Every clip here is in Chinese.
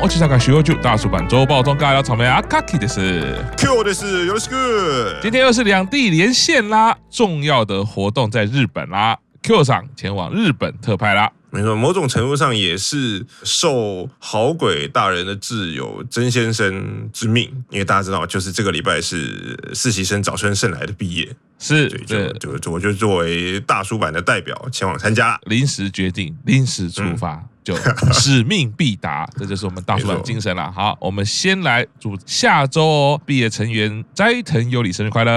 东欧气象卡徐欧大叔版周报中尬聊草莓阿卡奇的是 Q 的是有的是个，今天又是两地连线啦，重要的活动在日本啦，Q 上前往日本特派啦。没错，某种程度上也是受好鬼大人的挚友曾先生之命，因为大家知道，就是这个礼拜是实习生早春胜来的毕业，是对，就就就我就作为大叔版的代表前往参加，临时决定，临时出发，嗯、就使命必达，这就是我们大叔的精神了。好，我们先来祝下周哦毕业成员斋藤优里生日快乐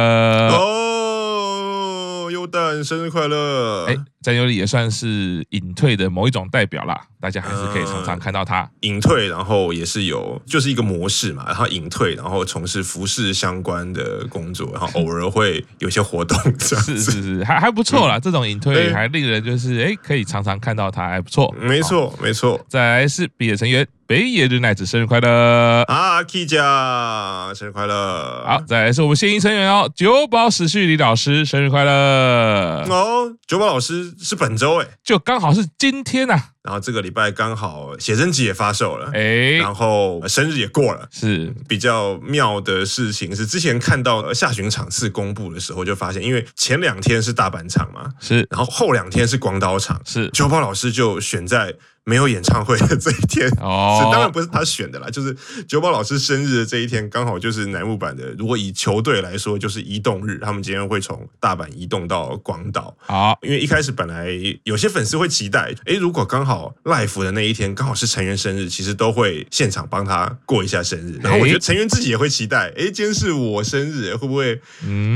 哦，优蛋生日快乐，哎。在优里也算是隐退的某一种代表啦，大家还是可以常常看到他隐退，然后也是有就是一个模式嘛，然后隐退，然后从事服饰相关的工作，然后偶尔会有些活动，是是是，还还不错啦。这种隐退还令人就是哎，可以常常看到他，还不错。没错没错。再来是毕业成员北野日奈子生日快乐啊，K 酱生日快乐。好，再来是我们现役成员哦，久保史绪里老师生日快乐哦，久保老师。是本周哎，就刚好是今天呐、啊。然后这个礼拜刚好写真集也发售了，哎，然后生日也过了。是。比较妙的事情是，之前看到下旬场次公布的时候，就发现，因为前两天是大阪场嘛，是，然后后两天是广岛场，是，秋包老师就选在没有演唱会的 这一天。哦，是当然不是他选的啦，就是九宝老师生日的这一天，刚好就是乃木坂的。如果以球队来说，就是移动日，他们今天会从大阪移动到广岛。好，因为一开始本来有些粉丝会期待，哎，如果刚好。live 的那一天刚好是成员生日，其实都会现场帮他过一下生日。然后我觉得成员自己也会期待，哎，今天是我生日，会不会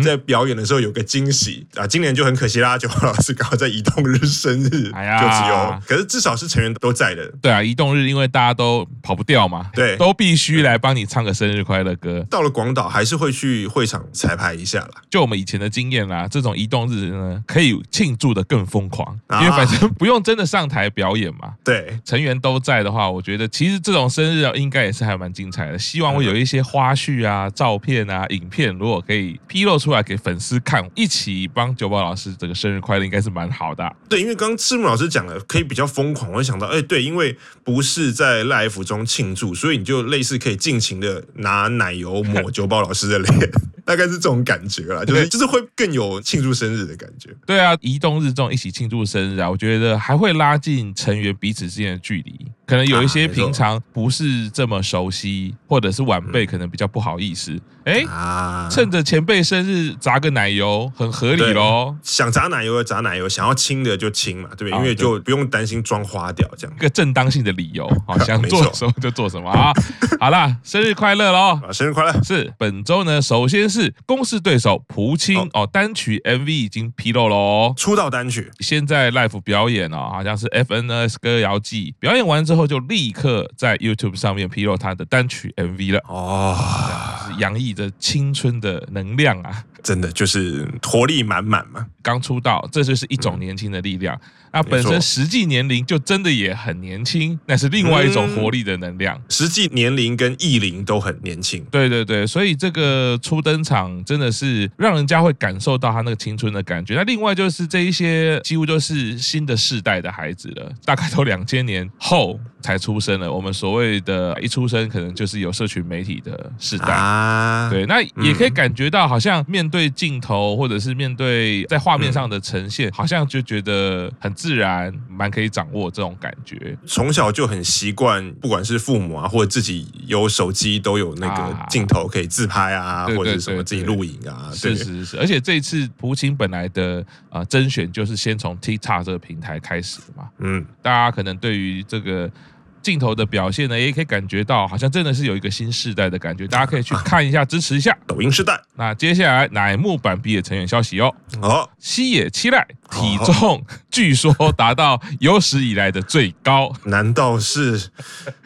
在表演的时候有个惊喜啊？今年就很可惜啦，九宝老师刚好在移动日生日，哎呀，就只有，可是至少是成员都在的。对啊，移动日因为大家都跑不掉嘛，对，都必须来帮你唱个生日快乐歌。到了广岛还是会去会场彩排一下啦。就我们以前的经验啦，这种移动日呢，可以庆祝的更疯狂，因为反正不用真的上台表演。嘛，对，成员都在的话，我觉得其实这种生日啊，应该也是还蛮精彩的。希望会有一些花絮啊、照片啊、影片，如果可以披露出来给粉丝看，一起帮九宝老师这个生日快乐，应该是蛮好的啊。对，因为刚刚赤木老师讲了，可以比较疯狂，我就想到，哎，对，因为不是在 live 中庆祝，所以你就类似可以尽情的拿奶油抹 酒保老师的脸。大概是这种感觉啦，就是就是会更有庆祝生日的感觉。对啊，移动日这种一起庆祝生日啊，我觉得还会拉近成员彼此之间的距离。可能有一些平常不是这么熟悉，或者是晚辈，可能比较不好意思。哎，趁着前辈生日砸个奶油，很合理喽。想砸奶油的砸奶油，想要亲的就亲嘛，对不对？因为就不用担心妆花掉，这样一个正当性的理由。好，想做什么就做什么啊！好啦，生日快乐喽！生日快乐！是本周呢，首先是公式对手蒲青哦，单曲 MV 已经披露喽，出道单曲，现在 live 表演哦，好像是 FNS 歌谣季表演完之后，就立刻在 YouTube 上面披露他的单曲 MV 了。哦，是洋溢着青春的能量啊，真的就是活力满满嘛。刚出道，这就是一种年轻的力量。那本身实际年龄就真的也很年轻，那是另外一种活力的能量。实际年龄跟艺龄都很年轻。对对对，所以这个初登场真的是让人家会感受到他那个青春的感觉。那另外就是这一些几乎都是新的世代的孩子了，大概都两千年后才出生了。我们所谓的一出生可能就是有社群媒体的世代啊。对，那也可以感觉到好像面对镜头或者是面对在画面上的呈现，好像就觉得很自然，蛮可以掌握这种感觉。从小就很习惯，不管是父母啊，或者自己有手机，都有那个镜头可以自拍啊，或者是什么自己录影啊。是是是，而且这一次蒲青本来的啊甄选就是先从 TikTok 这个平台开始的嘛。嗯，大家可能对于这个。镜头的表现呢，也可以感觉到，好像真的是有一个新世代的感觉。大家可以去看一下，支持一下抖音时代。那接下来乃木坂毕业成员消息哦，哦，西野七濑体重据说达到有史以来的最高，难道是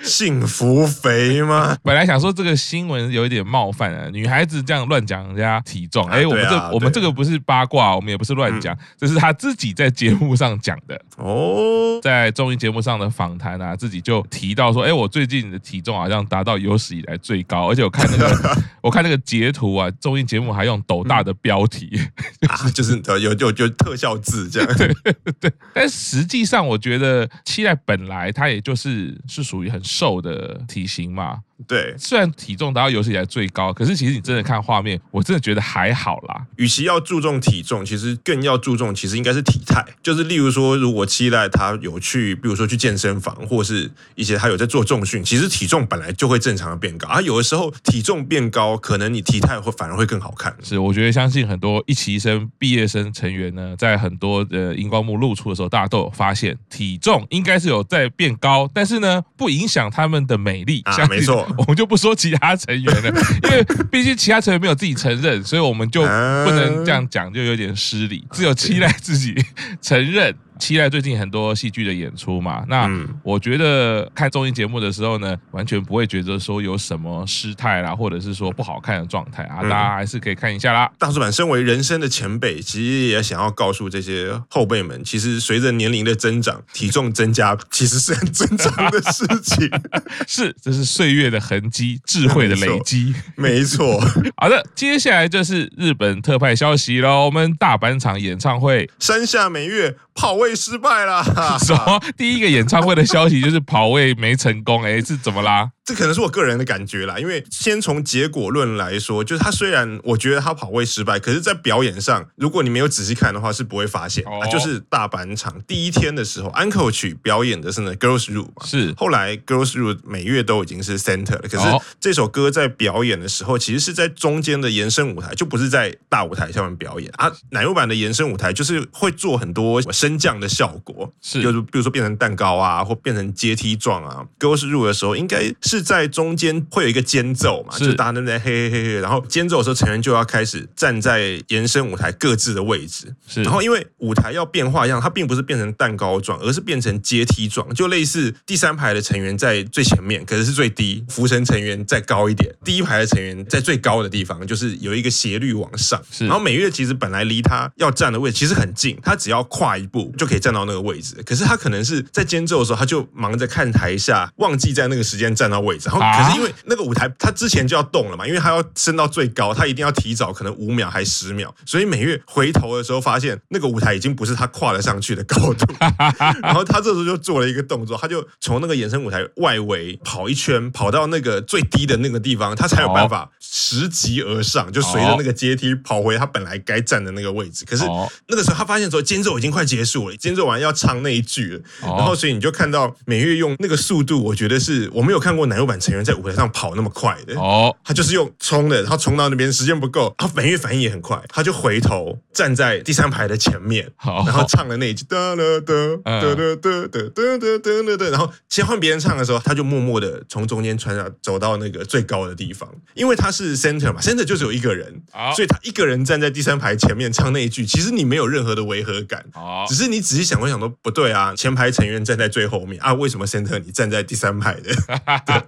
幸福肥吗？本来想说这个新闻有一点冒犯啊，女孩子这样乱讲人家体重，哎，我们这我们这个不是八卦，我们也不是乱讲，这是她自己在节目上讲的。哦，在综艺节目上的访谈啊，自己就。提到说，哎，我最近的体重好像达到有史以来最高，而且我看那个，我看那个截图啊，综艺节目还用斗大的标题，啊，就是有有有特效字这样，对，对但实际上我觉得期待本来他也就是是属于很瘦的体型嘛。对，虽然体重达到有史以来最高，可是其实你真的看画面，我真的觉得还好啦。与其要注重体重，其实更要注重，其实应该是体态。就是例如说，如果期待他有去，比如说去健身房，或是一些他有在做重训，其实体重本来就会正常的变高。而、啊、有的时候体重变高，可能你体态会反而会更好看。是，我觉得相信很多一期生、毕业生成员呢，在很多的荧光幕露出的时候，大家都有发现体重应该是有在变高，但是呢，不影响他们的美丽。啊，没错。我们就不说其他成员了，因为毕竟其他成员没有自己承认，所以我们就不能这样讲，就有点失礼。只有期待自己承认。期待最近很多戏剧的演出嘛，那我觉得看综艺节目的时候呢，完全不会觉得说有什么失态啦，或者是说不好看的状态啊，大家还是可以看一下啦。大叔版身为人生的前辈，其实也想要告诉这些后辈们，其实随着年龄的增长，体重增加其实是很正常的事情，是，这是岁月的痕迹，智慧的累积，没错。好的，接下来就是日本特派消息喽，我们大阪场演唱会，山下美月跑位。失败了，什么？第一个演唱会的消息就是跑位没成功，哎，是怎么啦？这可能是我个人的感觉啦，因为先从结果论来说，就是他虽然我觉得他跑位失败，可是，在表演上，如果你没有仔细看的话，是不会发现。哦、啊，就是大阪场第一天的时候，，Uncle 曲表演的是呢《Girls Room》嘛，是。后来《Girls Room》每月都已经是 Center 了，可是这首歌在表演的时候，其实是在中间的延伸舞台，就不是在大舞台上面表演啊。奶油版的延伸舞台就是会做很多升降的效果，是，就是比如说变成蛋糕啊，或变成阶梯状啊。《Girls Room》的时候，应该是在中间会有一个间奏嘛，就大家都在嘿嘿嘿嘿，然后间奏的时候，成员就要开始站在延伸舞台各自的位置。是，然后因为舞台要变化一样，它并不是变成蛋糕状，而是变成阶梯状，就类似第三排的成员在最前面，可是是最低，浮神成员再高一点，第一排的成员在最高的地方，就是有一个斜率往上。是，然后美月其实本来离他要站的位置其实很近，他只要跨一步就可以站到那个位置，可是他可能是在间奏的时候，他就忙着看台下，忘记在那个时间站到位置，然后可是。因为那个舞台，它之前就要动了嘛，因为它要升到最高，它一定要提早可能五秒还十秒，所以美月回头的时候发现那个舞台已经不是他跨得上去的高度，然后他这时候就做了一个动作，他就从那个延伸舞台外围跑一圈，跑到那个最低的那个地方，他才有办法拾级而上，就随着那个阶梯跑回他本来该站的那个位置。可是那个时候他发现说间奏已经快结束了，间奏完要唱那一句了，然后所以你就看到美月用那个速度，我觉得是我没有看过乃木坂成员在舞台上跑那么快的哦，他就是用冲的，然后冲到那边时间不够，他反应反应也很快，他就回头站在第三排的前面，然后唱了那一句哒哒哒哒哒哒哒哒哒哒哒，然后切换别人唱的时候，他就默默的从中间穿上走到那个最高的地方，因为他是 center 嘛，center 就是有一个人，所以他一个人站在第三排前面唱那一句，其实你没有任何的违和感，只是你仔细想会想说不对啊，前排成员站在最后面啊，为什么 center 你站在第三排的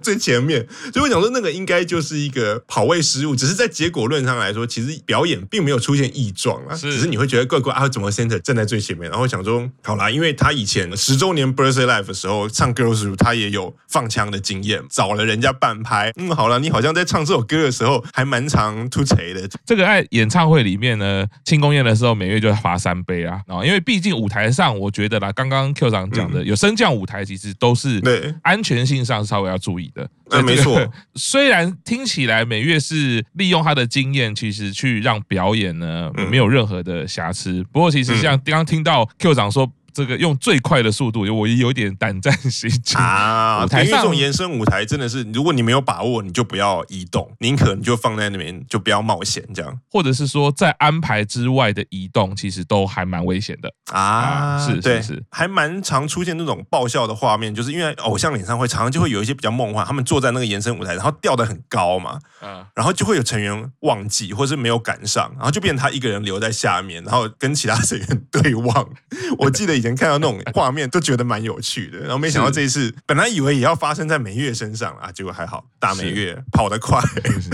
最前面？所以我想说，那个应该就是一个跑位失误，只是在结果论上来说，其实表演并没有出现异状啊，只是你会觉得怪怪啊，怎么 center 站在最前面？然后想说，好啦，因为他以前十周年 birthday live 的时候唱 Girls Room，他也有放枪的经验，找了人家半拍。嗯，好了，你好像在唱这首歌的时候还蛮常突锤的。这个在演唱会里面呢，庆功宴的时候，每月就罚三杯啊，然后因为毕竟舞台上，我觉得啦，刚刚 Q 长讲的、嗯、有升降舞台，其实都是对安全性上稍微要注意的。嗯，没错。虽然听起来美月是利用他的经验，其实去让表演呢没有任何的瑕疵。不过其实像刚刚听到 Q 长说。这个用最快的速度，我也有点胆战心惊啊！台上这种延伸舞台真的是，如果你没有把握，你就不要移动，宁可你就放在那边，就不要冒险这样。或者是说，在安排之外的移动，其实都还蛮危险的啊！啊是是是，还蛮常出现那种爆笑的画面，就是因为偶像演唱会常常就会有一些比较梦幻，他们坐在那个延伸舞台，然后吊的很高嘛，嗯，然后就会有成员忘记或是没有赶上，然后就变成他一个人留在下面，然后跟其他成员对望。我记得以前看到那种 画面都觉得蛮有趣的，然后没想到这一次本来以为也要发生在美月身上啊，结果还好，大美月跑得快，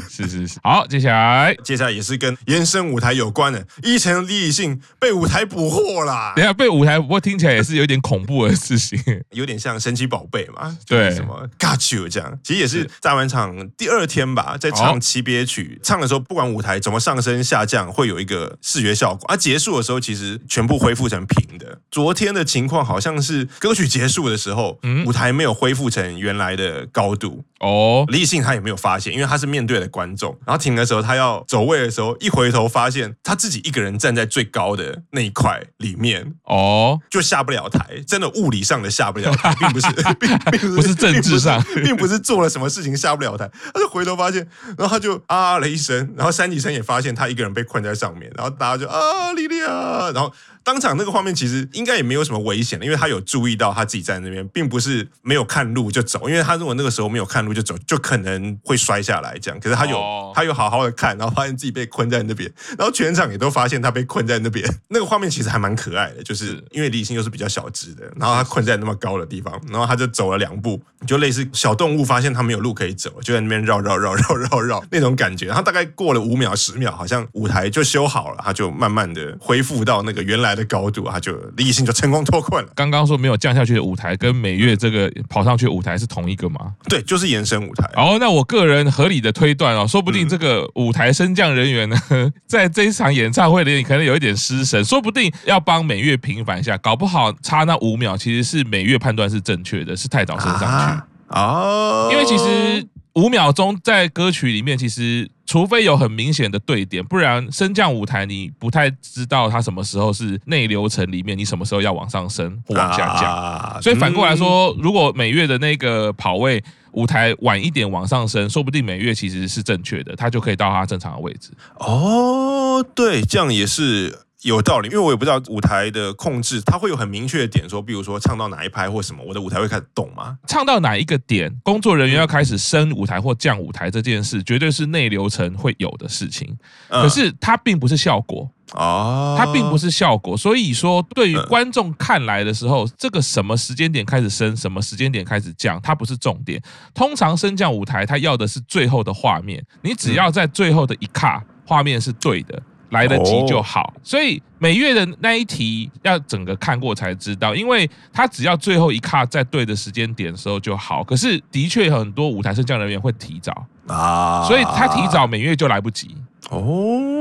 是是是。好，接下来接下来也是跟延伸舞台有关的，依晨李李信被舞台捕获啦。等下被舞台捕获听起来也是有点恐怖的事情，有点像神奇宝贝嘛，对，什么 Got you 这样，其实也是大完场第二天吧，在唱七别曲，唱的时候不管舞台怎么上升下降，会有一个视觉效果，而结束的时候其实全部恢复成平的。昨天。天的情况好像是歌曲结束的时候，嗯、舞台没有恢复成原来的高度。哦，李信他也没有发现，因为他是面对的观众。然后停的时候，他要走位的时候，一回头发现他自己一个人站在最高的那一块里面。哦，就下不了台，真的物理上的下不了台，并不是，并 并不是，政治上并，并不是做了什么事情下不了台。他就回头发现，然后他就啊了一声，然后三级生也发现他一个人被困在上面，然后大家就啊莉莉啊，然后。当场那个画面其实应该也没有什么危险的，因为他有注意到他自己在那边，并不是没有看路就走，因为他如果那个时候没有看路就走，就可能会摔下来这样。可是他有，oh. 他有好好的看，然后发现自己被困在那边，然后全场也都发现他被困在那边。那个画面其实还蛮可爱的，就是因为李信又是比较小只的，然后他困在那么高的地方，然后他就走了两步，就类似小动物发现他没有路可以走，就在那边绕绕绕绕绕绕那种感觉。然后大概过了五秒十秒，好像舞台就修好了，他就慢慢的恢复到那个原来的高度，他就李李信就成功脱困了。刚刚说没有降下去的舞台，跟美月这个跑上去的舞台是同一个吗？对，就是延伸舞台。哦，那我个人合理的推断哦，说不定这个舞台升降人员呢，在这一场演唱会里可能有一点失神，说不定要帮美月平反一下，搞不好差那五秒其实是美月判断是正确的，是太早升上去啊。哦，因为其实。五秒钟在歌曲里面，其实除非有很明显的对点，不然升降舞台你不太知道它什么时候是内流程里面，你什么时候要往上升或往下降。啊、所以反过来说，如果每月的那个跑位舞台晚一点往上升，说不定每月其实是正确的，它就可以到它正常的位置。哦，对，这样也是。有道理，因为我也不知道舞台的控制，它会有很明确的点，说，比如说唱到哪一拍或什么，我的舞台会开始动吗？唱到哪一个点，工作人员要开始升舞台或降舞台这件事，绝对是内流程会有的事情。可是它并不是效果哦，它并不是效果。所以说，对于观众看来的时候，这个什么时间点开始升，什么时间点开始降，它不是重点。通常升降舞台，它要的是最后的画面，你只要在最后的一卡，画面是对的。来得及就好，所以每月的那一题要整个看过才知道，因为他只要最后一卡在对的时间点的时候就好。可是的确很多舞台升降人员会提早啊，所以他提早每月就来不及哦。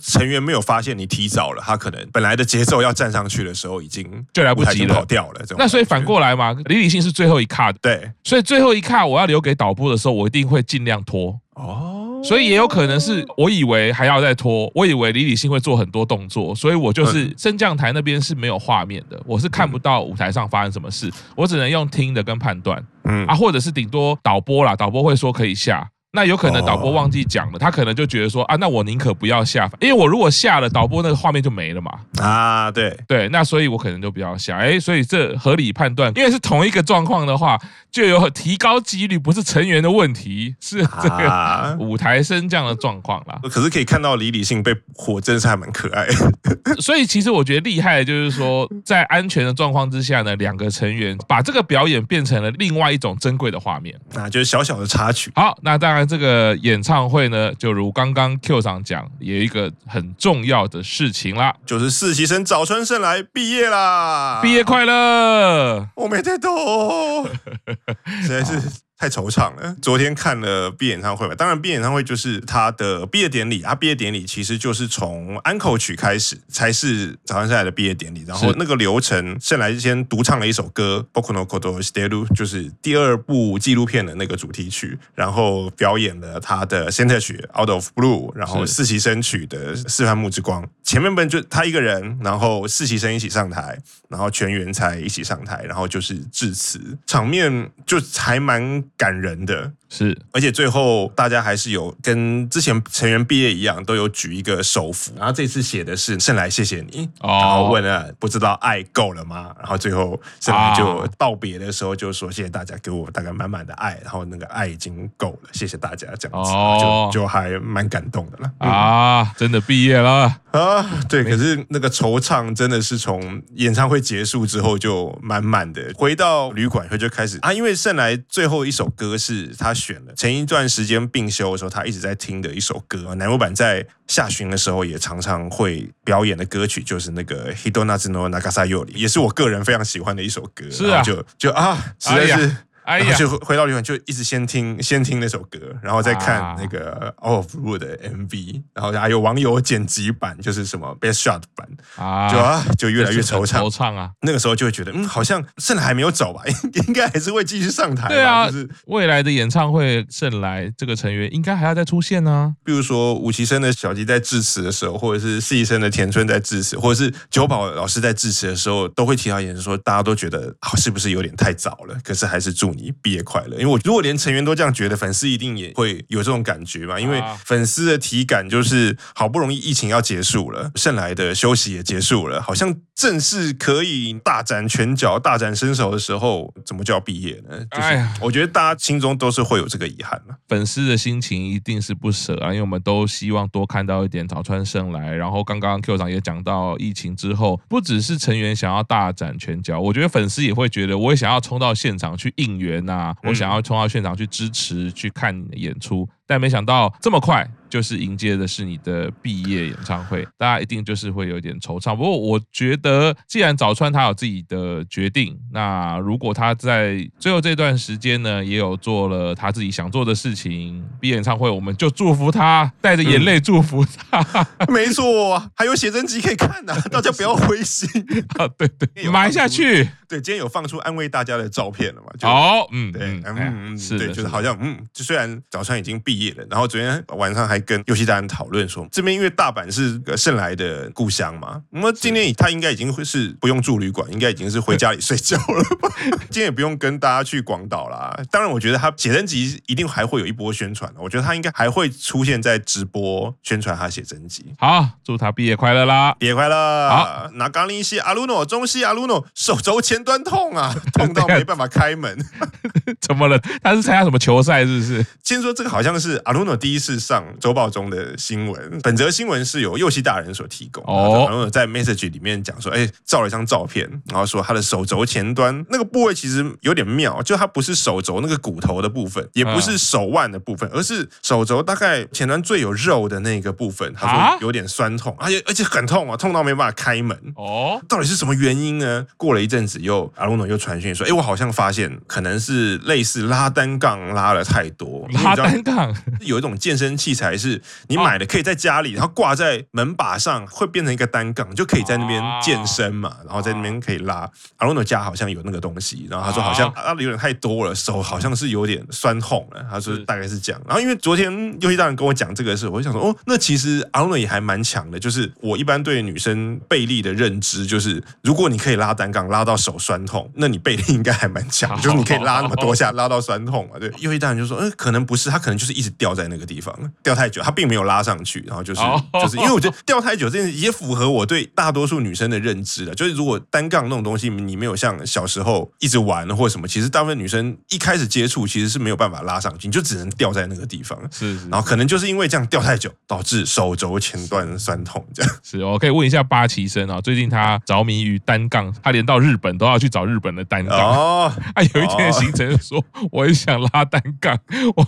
成员没有发现你提早了，他可能本来的节奏要站上去的时候已经就来不及了，跑掉了。那所以反过来嘛，李李信是最后一卡，对，所以最后一卡我要留给导播的时候，我一定会尽量拖哦。所以也有可能是我以为还要再拖，我以为李李信会做很多动作，所以我就是升降台那边是没有画面的，我是看不到舞台上发生什么事，我只能用听的跟判断，嗯。啊，或者是顶多导播啦，导播会说可以下。那有可能导播忘记讲了，他可能就觉得说啊，那我宁可不要下，因为我如果下了，导播那个画面就没了嘛。啊，对对，那所以我可能就不要下。哎，所以这合理判断，因为是同一个状况的话，就有提高几率，不是成员的问题，是 这个舞台升降的状况啦。可是可以看到李李信被火，真是还蛮可爱。所以其实我觉得厉害的就是说，在安全的状况之下呢，两个成员把这个表演变成了另外一种珍贵的画面，那就是小小的插曲。好，那当然。这个演唱会呢，就如刚刚 Q 上讲，有一个很重要的事情啦，就是实习生早春胜来毕业啦！毕业快乐！我没在懂，实在是。太惆怅了。昨天看了毕业演唱会嘛，当然毕业演唱会就是他的毕业典礼。他毕业典礼其实就是从安可曲开始，才是早川圣来的毕业典礼。然后那个流程，圣来先独唱了一首歌《仆のことを知ってる》，就是第二部纪录片的那个主题曲，然后表演了他的 center 曲《Out of Blue》，然后实习生曲的《四番目之光》。前面本就他一个人，然后实习生一起上台，然后全员才一起上台，然后就是致辞，场面就还蛮。 感人的。是，而且最后大家还是有跟之前成员毕业一样，都有举一个手幅，然后这次写的是“圣来谢谢你”，然后问了不知道爱够了吗？然后最后圣来就道别的时候就说谢谢大家给我大概满满的爱，然后那个爱已经够了，谢谢大家这样子，就就还蛮感动的了啊！真的毕业了啊？对，可是那个惆怅真的是从演唱会结束之后就满满的，回到旅馆后就开始啊，因为圣来最后一首。歌是他选了，前一段时间病休的时候，他一直在听的一首歌。乃木坂在下旬的时候也常常会表演的歌曲，就是那个《Hidonazu no Nagasa Yori》，也是我个人非常喜欢的一首歌。是啊，就就啊，实在是。哎哎呀，就回到旅馆就一直先听先听那首歌，然后再看那个 All of Blue 的 MV，然后还有网友剪辑版，就是什么 Best Shot 版啊，就啊就越来越惆怅。惆怅啊，那个时候就会觉得，嗯，好像圣来还没有走吧，应该还是会继续上台。对啊，就是未来的演唱会，圣来这个成员应该还要再出现呢。比如说五期生的小吉在致辞的时候，或者是四期生的田村在致辞，或者是九保老师在致辞的时候，都会提到一点，说大家都觉得啊，是不是有点太早了？可是还是祝你毕业快乐。因为我如果连成员都这样觉得，粉丝一定也会有这种感觉嘛。因为粉丝的体感就是好不容易疫情要结束了，剩来的休息也结束了，好像正式可以大展拳脚、大展身手的时候，怎么就要毕业呢？就是我觉得大家心中都是会有这个遗憾嘛。粉丝的心情一定是不舍啊，因为我们都希望多看到一点早川胜来。然后刚刚 Q 长也讲到，疫情之后，不只是成员想要大展拳脚，我觉得粉丝也会觉得，我也想要冲到现场去应援呐，我想要冲到现场去支持、去看你的演出。但没想到这么快，就是迎接的是你的毕业演唱会，大家一定就是会有点惆怅。不过我觉得，既然早川他有自己的决定，那如果他在最后这段时间呢，也有做了他自己想做的事情，毕业演唱会，我们就祝福他，带着眼泪祝福他。嗯、没错，还有写真集可以看呢、啊，大家不要灰心 啊！对对，埋下去。对，今天有放出安慰大家的照片了嘛？好，嗯，对，嗯，嗯是对，就是好像，嗯，就虽然早川已经毕业了，然后昨天晚上还跟游戏大人讨论说，这边因为大阪是圣来的故乡嘛，那么今天他应该已经会是不用住旅馆，应该已经是回家里睡觉了吧？今天也不用跟大家去广岛啦。当然，我觉得他写真集一定还会有一波宣传，我觉得他应该还会出现在直播宣传他写真集。好，祝他毕业快乐啦！毕业快乐！好，那刚林西阿鲁诺，中西阿鲁诺，手肘前端痛啊，痛到没办法开门。怎么了？他是参加什么球赛？是不是？先说这个好像是阿鲁诺第一次上周报中的新闻。本则新闻是由右西大人所提供。哦，阿鲁诺在 message 里面讲说，哎，照了一张照片，然后说他的手肘前端那个部位其实有点妙，就他不是手肘那个骨头的部分，也不是手腕的部分，而是手肘大概前端最有肉的那个部分。他说有点酸痛，而且而且很痛啊，痛到没办法开门。哦，到底是什么原因呢？过了一阵子，又阿鲁诺又传讯说，哎，我好像发现可能是类似拉单杠拉了太多。拉单杠有一种健身器材是你买的，可以在家里，然后挂在门把上，会变成一个单杠，就可以在那边健身嘛，然后在那边可以拉。阿鲁诺家好像有那个东西，然后他说好像拉的有点太多了，手好像是有点酸痛了。他说大概是这样。然后因为昨天游戏大人跟我讲这个事，我就想说哦，那其实阿鲁诺也还蛮强的。就是我一般对女生背力的认知，就是如果你可以拉单杠拉到手酸痛，那你背力应该还蛮强，就是你可以拉那么多下拉到酸痛嘛。对，游戏大人就说，嗯，可能不是，他可能就是一直掉在那个地方，掉太久，他并没有拉上去，然后就是就是因为我觉得掉太久这件事也符合我对大多数女生的认知的，就是如果单杠那种东西你没有像小时候一直玩或什么，其实大部分女生一开始接触其实是没有办法拉上去，你就只能掉在那个地方。是，是，然后可能就是因为这样掉太久，导致手肘前段酸痛这样。是，我可以问一下八旗生啊，最近他着迷于单杠，他连到日本都要去找日本的单杠。哦，他有一天的行程说，我很想拉单杠。我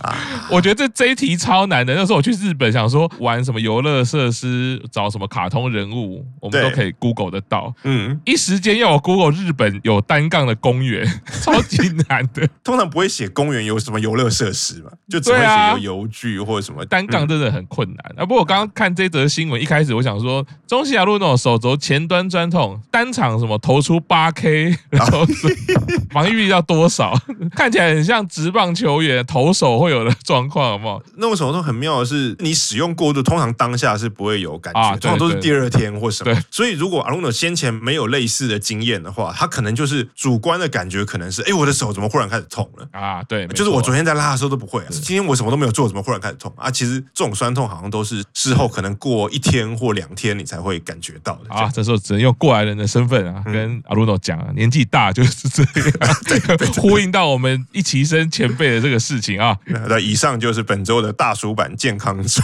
我觉得这这一题超难的。那时候我去日本想说玩什么游乐设施，找什么卡通人物，我们都可以 Google 得到。嗯，一时间要我 Google 日本有单杠的公园，超级难的。通常不会写公园有什么游乐设施嘛，就只会写有游具或者什么。单杠真的很困难啊。不过我刚刚看这则新闻，一开始我想说，中西雅路那种手肘前端钻痛，单场什么投出八 K，然后防御力要多少？看起来很像直棒球员投手会有的状况，好不好？那种手痛很妙的是，你使用过度，通常当下是不会有感觉，啊、通常都是第二天或什么。所以如果阿鲁诺先前没有类似的经验的话，他可能就是主观的感觉，可能是哎，我的手怎么忽然开始痛了啊？对，就是我昨天在拉的时候都不会，今天我什么都没有做，怎么忽然开始痛啊？其实这种酸痛好像都是事后可能过一天或两天你才会感觉到的啊。这时候只能用过来人的身份啊，跟阿鲁诺讲啊，年纪大就是这样，对，呼应到我们一起生前辈的这个事情啊。那以上就是本周的大叔版健康中，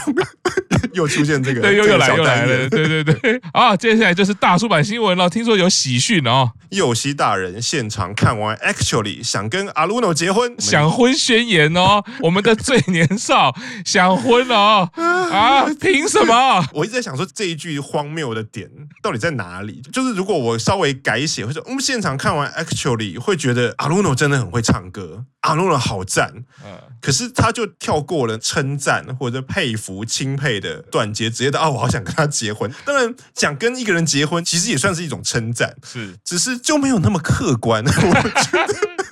又出现这个，对，又又来又来了，对对对。啊，接下来就是大叔版新闻了，听说有喜讯哦。右西大人现场看完，actually 想跟阿鲁诺结婚，想婚宣言哦，我们的最年少 想婚哦，啊，凭什么？我一直在想说这一句荒谬的点到底在哪里？就是如果我稍微改写，或者我们现场看完，actually 会觉得阿鲁诺真的很会唱歌。阿鲁诺好赞，嗯，可是他就跳过了称赞或者佩服、钦佩的段阶，直接到啊，我好想跟他结婚。当然，想跟一个人结婚，其实也算是一种称赞，是，只是就没有那么客观。我觉得。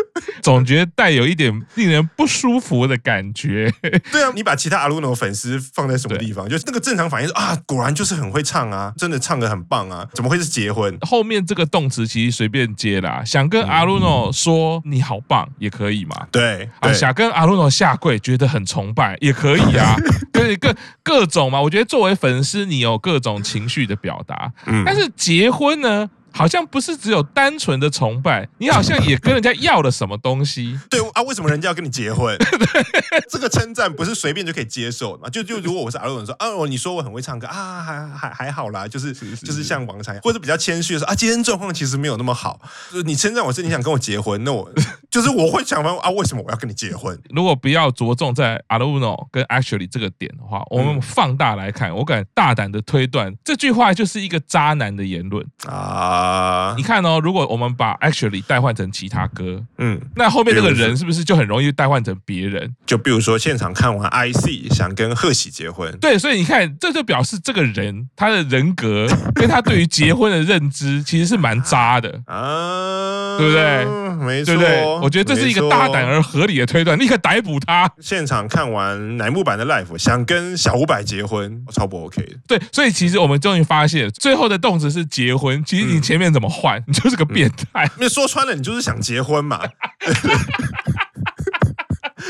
总觉得带有一点令人不舒服的感觉。对啊，你把其他阿鲁诺粉丝放在什么地方？就是那个正常反应是啊，果然就是很会唱啊，真的唱的很棒啊，怎么会是结婚？后面这个动词其实随便接啦，想跟阿鲁诺说你好棒也可以嘛。对，啊，对想跟阿鲁诺下跪，觉得很崇拜也可以啊，各各各种嘛。我觉得作为粉丝，你有各种情绪的表达。嗯，但是结婚呢？好像不是只有单纯的崇拜，你好像也跟人家要了什么东西。对啊，为什么人家要跟你结婚？这个称赞不是随便就可以接受的嘛？就就 如果我是阿伦说啊，我你说我很会唱歌啊，还还还好啦，就是就是像王才，或者比较谦虚的说啊，今天状况其实没有那么好。就是你称赞我是你想跟我结婚，那我 就是我会想问啊，为什么我要跟你结婚？如果不要着重在阿鲁诺跟 actually 这个点的话，我们放大来看，我敢大胆的推断，这句话就是一个渣男的言论啊。啊，你看哦，如果我们把 actually 代换成其他歌，嗯，那后面这个人是不是就很容易代换成别人？就比如说现场看完 IC 想跟贺喜结婚，对，所以你看，这就表示这个人他的人格 跟他对于结婚的认知其实是蛮渣的。啊，对不对？没错，对不对？我觉得这是一个大胆而合理的推断，立刻逮捕他。现场看完乃木坂的 Life，想跟小五百结婚，超不 OK 的。对，所以其实我们终于发现，最后的动词是结婚，其实你前面怎么换，你就是个变态。那、嗯、说穿了，你就是想结婚嘛。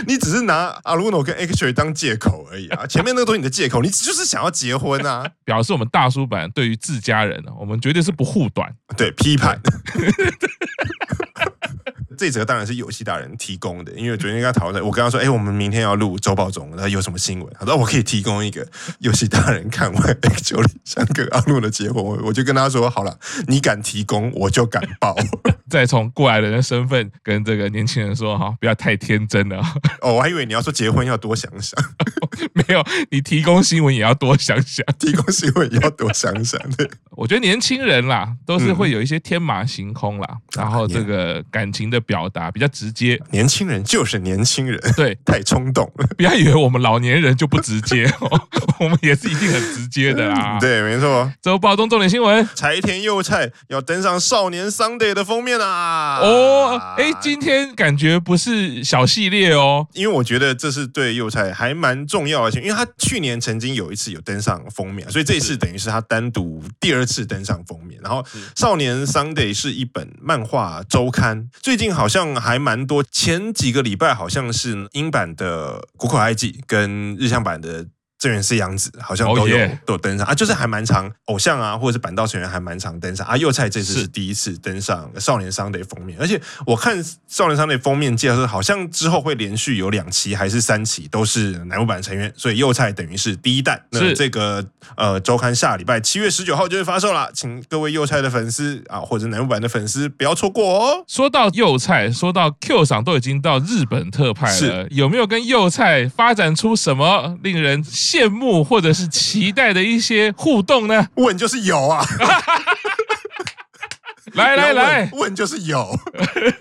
你只是拿阿鲁诺跟 Actually 当借口而已啊！前面那个都是你的借口，你就是想要结婚啊！表示我们大叔版对于自家人，我们绝对是不护短，对批判。这则当然是游戏大人提供的，因为昨天跟他讨论，我跟他说：“哎，我们明天要录周报中，他有什么新闻？”他说：“我可以提供一个游戏大人看完 Actually 想跟阿诺的结婚。”我就跟他说：“好了，你敢提供，我就敢报。”再从过来人的身份跟这个年轻人说：“哈，不要太天真了。”哦，我还以为你要说结婚要多想想，没有，你提供新闻也要多想想，提供新闻也要多想想。对，我觉得年轻人啦，都是会有一些天马行空啦，嗯、然后这个感情的。表达比较直接，年轻人就是年轻人，对，太冲动了。不要以为我们老年人就不直接哦，我们也是一定很直接的啦。对，没错。周报中重点新闻：柴田佑菜要登上《少年 Sunday》的封面啊！哦，哎，今天感觉不是小系列哦，因为我觉得这是对佑菜还蛮重要的，因为他去年曾经有一次有登上封面，所以这一次等于是他单独第二次登上封面。然后，《少年 Sunday》是一本漫画周刊，最近好。好像还蛮多，前几个礼拜好像是英版的《谷口爱记》跟日向版的。这源是杨子，好像都有、oh、yeah. 都有登上啊，就是还蛮长偶像啊，或者是板道成员还蛮常登上啊。右菜这次是第一次登上少年 Sunday 封面，而且我看少年 Sunday 封面介绍，好像之后会连续有两期还是三期都是乃木坂成员，所以右菜等于是第一弹。那这个呃周刊下礼拜七月十九号就会发售了，请各位右菜的粉丝啊，或者乃木坂的粉丝不要错过哦。说到右菜，说到 Q 赏都已经到日本特派了，是有没有跟右菜发展出什么令人？羡慕或者是期待的一些互动呢？问就是有啊。来来来，问就是有，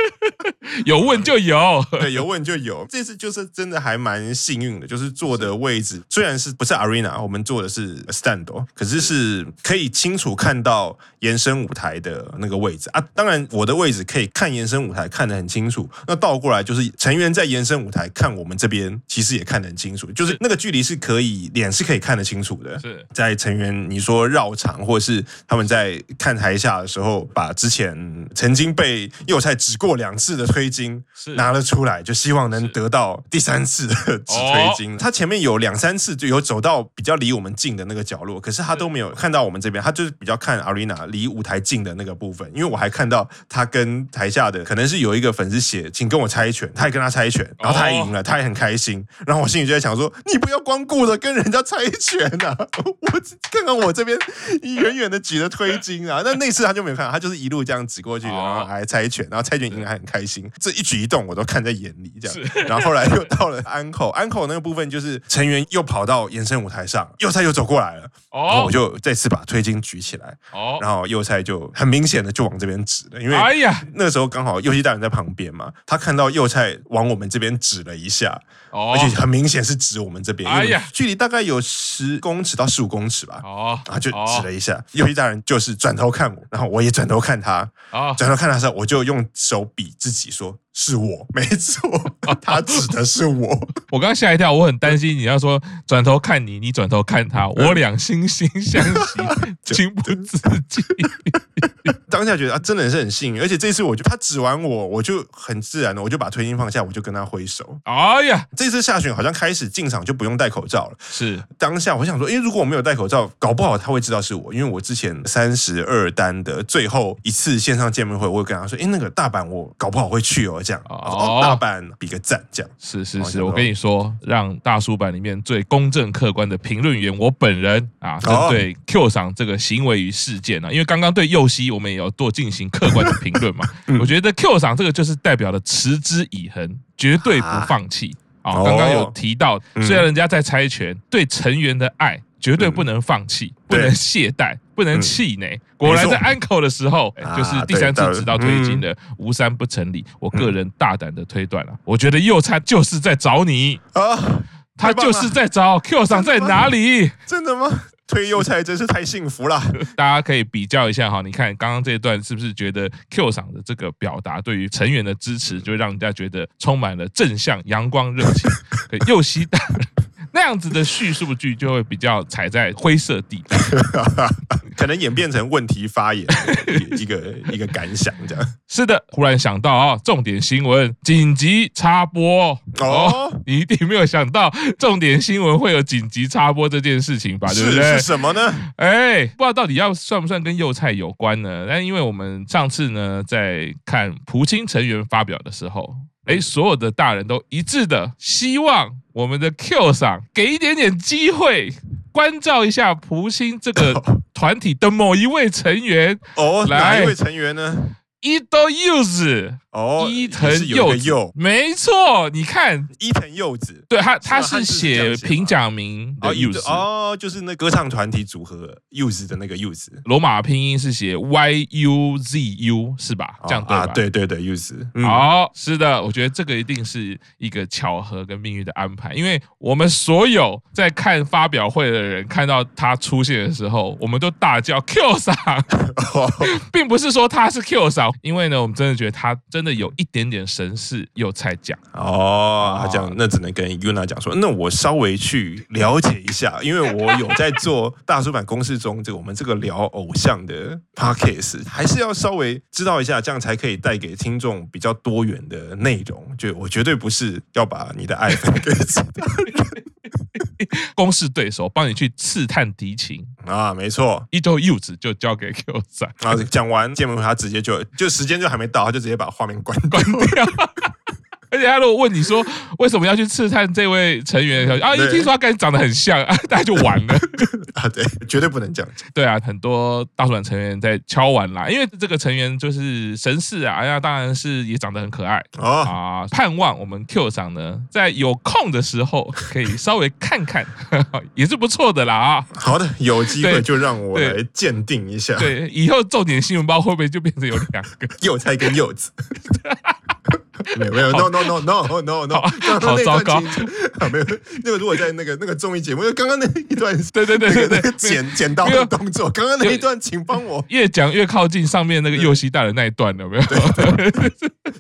有问就有，对，有问就有。这次就是真的还蛮幸运的，就是坐的位置虽然是不是 Arena，我们坐的是 Stand，可是是可以清楚看到延伸舞台的那个位置啊。当然，我的位置可以看延伸舞台看得很清楚。那倒过来就是成员在延伸舞台看我们这边，其实也看得很清楚，就是那个距离是可以脸是可以看得清楚的。是在成员你说绕场，或者是他们在看台下的时候把。之前曾经被佑菜指过两次的推金拿了出来，就希望能得到第三次的指推金。他前面有两三次就有走到比较离我们近的那个角落，可是他都没有看到我们这边，他就是比较看 Arena 离舞台近的那个部分。因为我还看到他跟台下的可能是有一个粉丝写，请跟我猜拳，他也跟他猜拳，然后他也赢了，他也很开心。然后我心里就在想说，你不要光顾着跟人家猜拳啊，我看看我这边远远的举着推金啊。那那次他就没有看到，他就是一。一路这样指过去，然后还猜拳，然后猜拳赢了还很开心。这一举一动我都看在眼里，这样。然后后来又到了安口，安口那个部分就是成员又跑到延伸舞台上，幼菜又走过来了，然后我就再次把推金举起来，哦，然后幼菜就很明显的就往这边指了，因为哎呀，那个时候刚好右西大人在旁边嘛，他看到幼菜往我们这边指了一下，哦，而且很明显是指我们这边，哎呀，距离大概有十公尺到十五公尺吧，哦，然后就指了一下，右西大人就是转头看我，然后我也转头看他，啊，转头看他的时候，我就用手比自己说。是我，没错，他指的是我。我刚吓一跳，我很担心你要说转头看你，你转头看他，我俩惺惺相 惜，情不自禁。当下觉得啊，真的是很幸运，而且这次我就他指完我，我就很自然的，我就把推金放下，我就跟他挥手。哎呀，这次下旬好像开始进场就不用戴口罩了。是当下我想说，因为如果我没有戴口罩，搞不好他会知道是我，因为我之前三十二单的最后一次线上见面会，我会跟他说，哎，那个大阪我搞不好会去哦。这样哦，大阪比个赞，这样是是是，我跟你说，让大叔版里面最公正客观的评论员，我本人啊，针对 Q 赏这个行为与事件呢，因为刚刚对右西我们也有多进行客观的评论嘛，我觉得 Q 赏这个就是代表了持之以恒，绝对不放弃啊。刚刚有提到，虽然人家在猜拳，对成员的爱。绝对不能放弃，不能懈怠，不能气馁。果然在安口的时候，就是第三次指导推进的无三不成礼。我个人大胆的推断了，我觉得右菜就是在找你啊，他就是在找 Q 桑在哪里？真的吗？推右菜真是太幸福了。大家可以比较一下哈，你看刚刚这一段是不是觉得 Q 赏的这个表达对于成员的支持，就让人家觉得充满了正向、阳光、热情？右西大人。那样子的叙述句就会比较踩在灰色地带，可能演变成问题发言一个 一个感想这样。是的，忽然想到啊，重点新闻紧急插播哦，你一定没有想到重点新闻会有紧急插播这件事情吧？对不对？是什么呢？哎，不知道到底要算不算跟幼菜有关呢？但因为我们上次呢在看蒲青成员发表的时候。哎，所有的大人都一致的希望我们的 Q 上给一点点机会，关照一下蒲星这个 团体的某一位成员。哦，哪一位成员呢？伊藤柚子。哦，伊藤柚子，没错，你看。伊藤柚子，对他，他是写平假名的柚子。哦，就是那歌唱团体组合柚子的那个柚子，罗马拼音是写 Y U Z U 是吧？这样对吧？对对对，柚子，好，是的，我觉得这个一定是一个巧合跟命运的安排，因为我们所有在看发表会的人看到他出现的时候，我们都大叫 Q 桑，并不是说他是 Q 桑。因为呢，我们真的觉得他真的有一点点神似有菜讲哦，他讲那只能跟 Yuna 讲说，那我稍微去了解一下，因为我有在做大叔版公式中这个我们这个聊偶像的 Podcast，还是要稍微知道一下，这样才可以带给听众比较多元的内容。就我绝对不是要把你的爱分给其他人。公式对手帮你去刺探敌情。啊，没错，一周柚子就交给 Q 桑，然后讲完见面会，他直接就就时间就还没到，他就直接把画面关关掉。而且他如果问你说为什么要去刺探这位成员啊，一听说他跟你长得很像啊，大家就完了 啊，对，绝对不能这样讲。对啊，很多大叔坂成员在敲碗啦，因为这个成员就是神似啊，哎呀，当然是也长得很可爱啊，盼望我们 Q 桑呢在有空的时候可以稍微看看，也是不错的啦啊。好的，有机会就让我来鉴定一下。对，以后重点新闻包会不会就变成有两个幼菜跟柚子？没有没有，no no no no no no，好糟糕。没有那个，如果在那个那个综艺节目，刚刚那一段，对对对对对，剪剪刀的动作，刚刚那一段，请帮我越讲越靠近上面那个右膝带的那一段了，没有？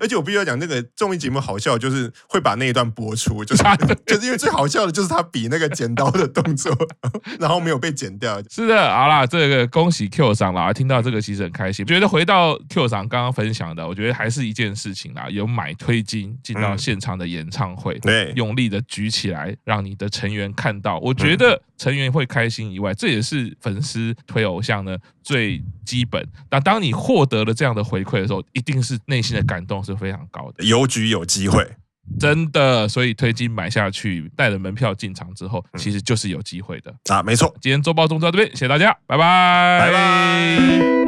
而且我必须要讲，那个综艺节目好笑，就是会把那一段播出，就是 就是因为最好笑的就是他比那个剪刀的动作，然后没有被剪掉。是的，好啦，这个恭喜 Q 上啦，听到这个其实很开心。觉得回到 Q 上刚刚分享的，我觉得还是一件事情啦，有买推金进到现场的演唱会，对，用力的举起来，让你的成员看到。我觉得成员会开心以外，这也是粉丝推偶像呢最基本。那当你获得了这样的回馈的时候，一定是内心的感动是非常高的。有举有机会，真的。所以推金买下去，带了门票进场之后，其实就是有机会的啊，没错。今天周报中就到这边，谢谢大家，拜拜，拜拜。